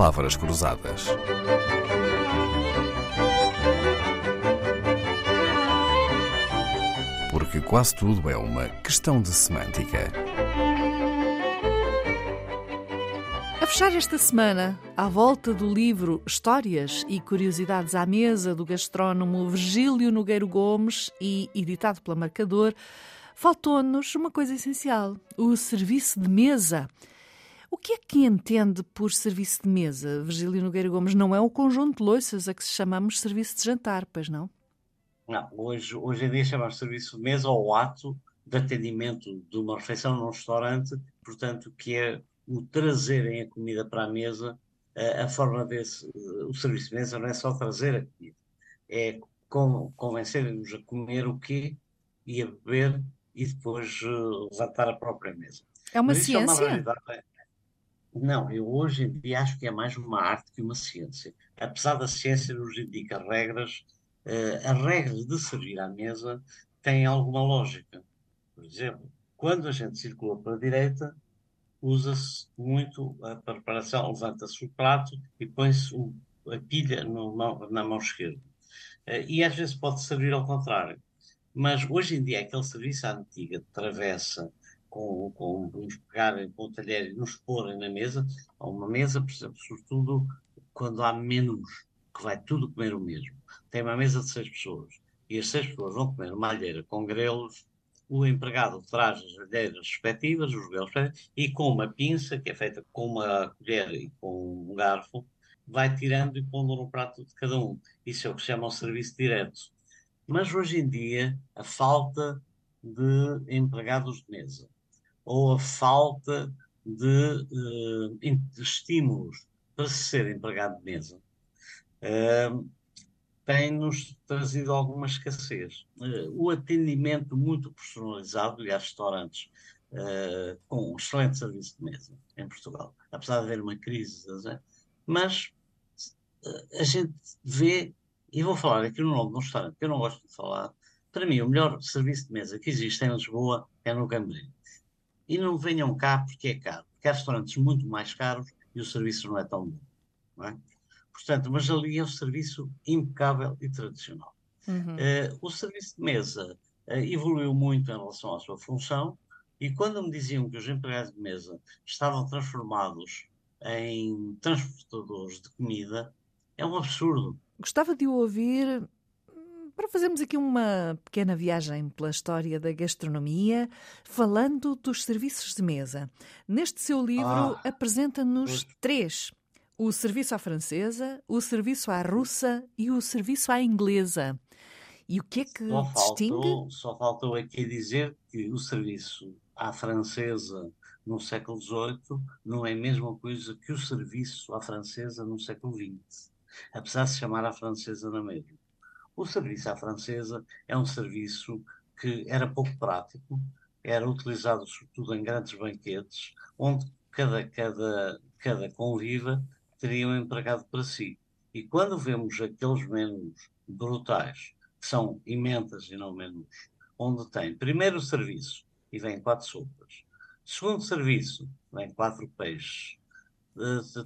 palavras cruzadas. Porque quase tudo é uma questão de semântica. A fechar esta semana, à volta do livro Histórias e Curiosidades à Mesa do gastrónomo Virgílio Nogueiro Gomes e editado pela Marcador, faltou-nos uma coisa essencial: o serviço de mesa. O que é que entende por serviço de mesa? Virgílio Nogueira Gomes não é o conjunto de loiças a que chamamos serviço de jantar, pois não? Não, hoje, hoje em dia chamamos serviço de mesa ao ato de atendimento de uma refeição num restaurante, portanto, que é o trazerem a comida para a mesa, a, a forma desse, o serviço de mesa não é só trazer a comida, é convencerem-nos a comer o quê e a beber e depois uh, levantar a própria mesa. É uma ciência? É uma não, eu hoje em dia acho que é mais uma arte que uma ciência. Apesar da ciência nos indica regras, uh, as regras de servir à mesa têm alguma lógica. Por exemplo, quando a gente circula para a direita, usa-se muito a preparação, levanta-se o prato e põe-se a pilha na mão esquerda. Uh, e às vezes pode servir ao contrário. Mas hoje em dia, aquele serviço à antiga de travessa com, com nos pegarem com o talher e nos porem na mesa, a uma mesa, por exemplo, sobretudo quando há menus, que vai tudo comer o mesmo. Tem uma mesa de seis pessoas e as seis pessoas vão comer uma alheira com grelos, o empregado traz as alheiras respectivas, os grelos e com uma pinça, que é feita com uma colher e com um garfo, vai tirando e pondo no prato de cada um. Isso é o que se chama o serviço direto. Mas hoje em dia, a falta de empregados de mesa ou a falta de, uh, de estímulos para se ser empregado de mesa uh, tem-nos trazido alguma escassez. Uh, o atendimento muito personalizado, e há restaurantes com um excelente serviço de mesa em Portugal, apesar de haver uma crise, mas a gente vê, e vou falar aqui no nome de um restaurante que eu não gosto de falar, para mim o melhor serviço de mesa que existe em Lisboa é no Cambril. E não venham cá porque é caro, porque há restaurantes muito mais caros e o serviço não é tão bom. Não é? Portanto, mas ali é um serviço impecável e tradicional. Uhum. Uh, o serviço de mesa uh, evoluiu muito em relação à sua função e quando me diziam que os empregados de mesa estavam transformados em transportadores de comida, é um absurdo. Gostava de ouvir para fazermos aqui uma pequena viagem pela história da gastronomia, falando dos serviços de mesa. Neste seu livro, ah, apresenta-nos três: o serviço à francesa, o serviço à russa e o serviço à inglesa. E o que é que só distingue? Faltou, só faltou aqui dizer que o serviço à francesa no século XVIII não é a mesma coisa que o serviço à francesa no século XX, apesar de se chamar à francesa na mesma. O serviço à francesa é um serviço que era pouco prático, era utilizado sobretudo em grandes banquetes, onde cada, cada, cada conviva teria um empregado para si. E quando vemos aqueles menus brutais, que são imentas e não menus, onde tem primeiro serviço e vem quatro sopas, segundo serviço vem quatro peixes,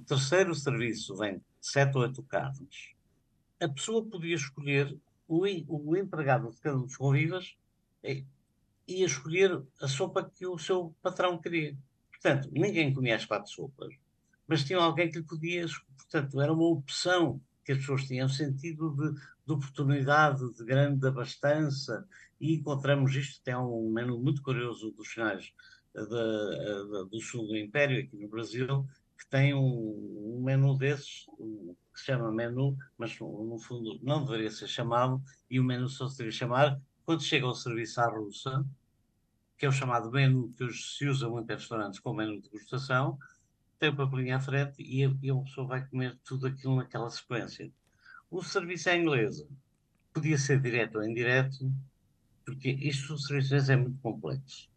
terceiro serviço vem sete ou oito carnes, a pessoa podia escolher o, o empregado de cada um dos convivas é, ia escolher a sopa que o seu patrão queria. Portanto, ninguém comia as quatro sopas, mas tinha alguém que lhe podia. Portanto, era uma opção que as pessoas tinham, sentido de, de oportunidade, de grande abastança, e encontramos isto. Tem um menu muito curioso dos finais eh, do sul do Império, aqui no Brasil, que tem um, um menu desses, um, que se chama menu, mas no fundo não deveria ser chamado, e o menu só se deveria chamar quando chega ao serviço à russa, que é o chamado menu que hoje se usa muito em restaurantes como menu de degustação, tem o papelinho à frente e a, e a pessoa vai comer tudo aquilo naquela sequência. O serviço à inglesa podia ser direto ou indireto, porque isto do serviço é muito complexo.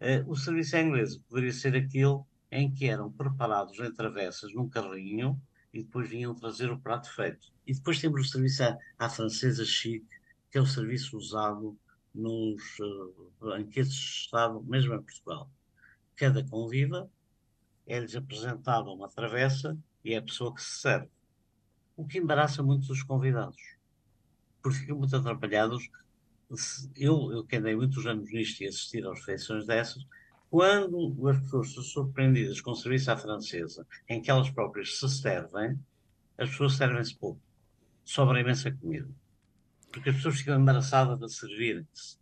Uh, o serviço à inglesa poderia ser aquele em que eram preparados em travessas num carrinho e depois vinham trazer o prato feito. E depois temos o serviço à, à francesa chique, que é o serviço usado nos uh, banquetes de Estado, mesmo em Portugal. Cada conviva é-lhes apresentada uma travessa e é a pessoa que se serve. O que embaraça muito os convidados, porque ficam muito atrapalhados. Eu, eu que andei muitos anos nisto e assistir às refeições dessas, quando as pessoas são surpreendidas com o serviço à francesa, em que elas próprias se servem, as pessoas servem-se pouco. Sobra imensa comida. Porque as pessoas ficam embaraçadas de servirem-se.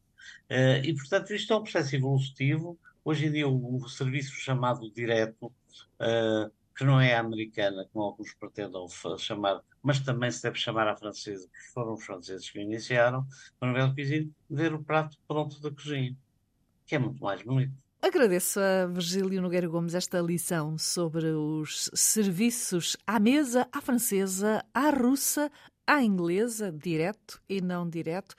Uh, e, portanto, isto é um processo evolutivo. Hoje em dia, o, o serviço chamado direto, uh, que não é a americana, como alguns pretendam chamar, mas também se deve chamar à francesa, porque foram os franceses que o iniciaram, para ver ver o prato pronto da cozinha, que é muito mais bonito. Agradeço a Virgílio Nogueira Gomes esta lição sobre os serviços à mesa, à francesa, à russa, à inglesa, direto e não direto,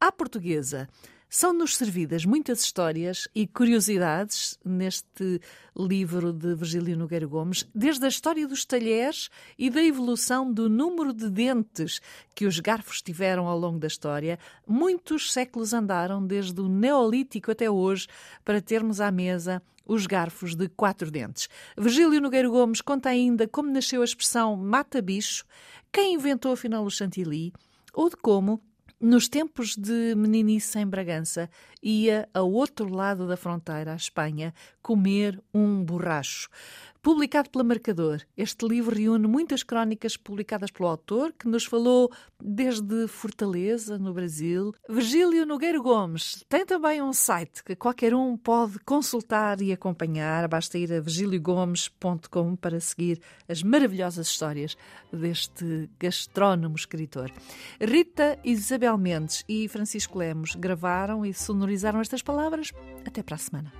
à portuguesa. São-nos servidas muitas histórias e curiosidades neste livro de Virgílio Nogueira Gomes, desde a história dos talheres e da evolução do número de dentes que os garfos tiveram ao longo da história. Muitos séculos andaram, desde o Neolítico até hoje, para termos à mesa os garfos de quatro dentes. Virgílio Nogueira Gomes conta ainda como nasceu a expressão mata-bicho, quem inventou afinal o chantilly, ou de como nos tempos de meninice em Bragança, ia ao outro lado da fronteira, à Espanha, comer um borracho. Publicado pela Marcador, este livro reúne muitas crónicas publicadas pelo autor, que nos falou desde Fortaleza, no Brasil. Virgílio Nogueiro Gomes tem também um site que qualquer um pode consultar e acompanhar. Basta ir a virgiliogomes.com para seguir as maravilhosas histórias deste gastrónomo escritor. Rita Isabel Mendes e Francisco Lemos gravaram e sonorizaram estas palavras. Até para a semana.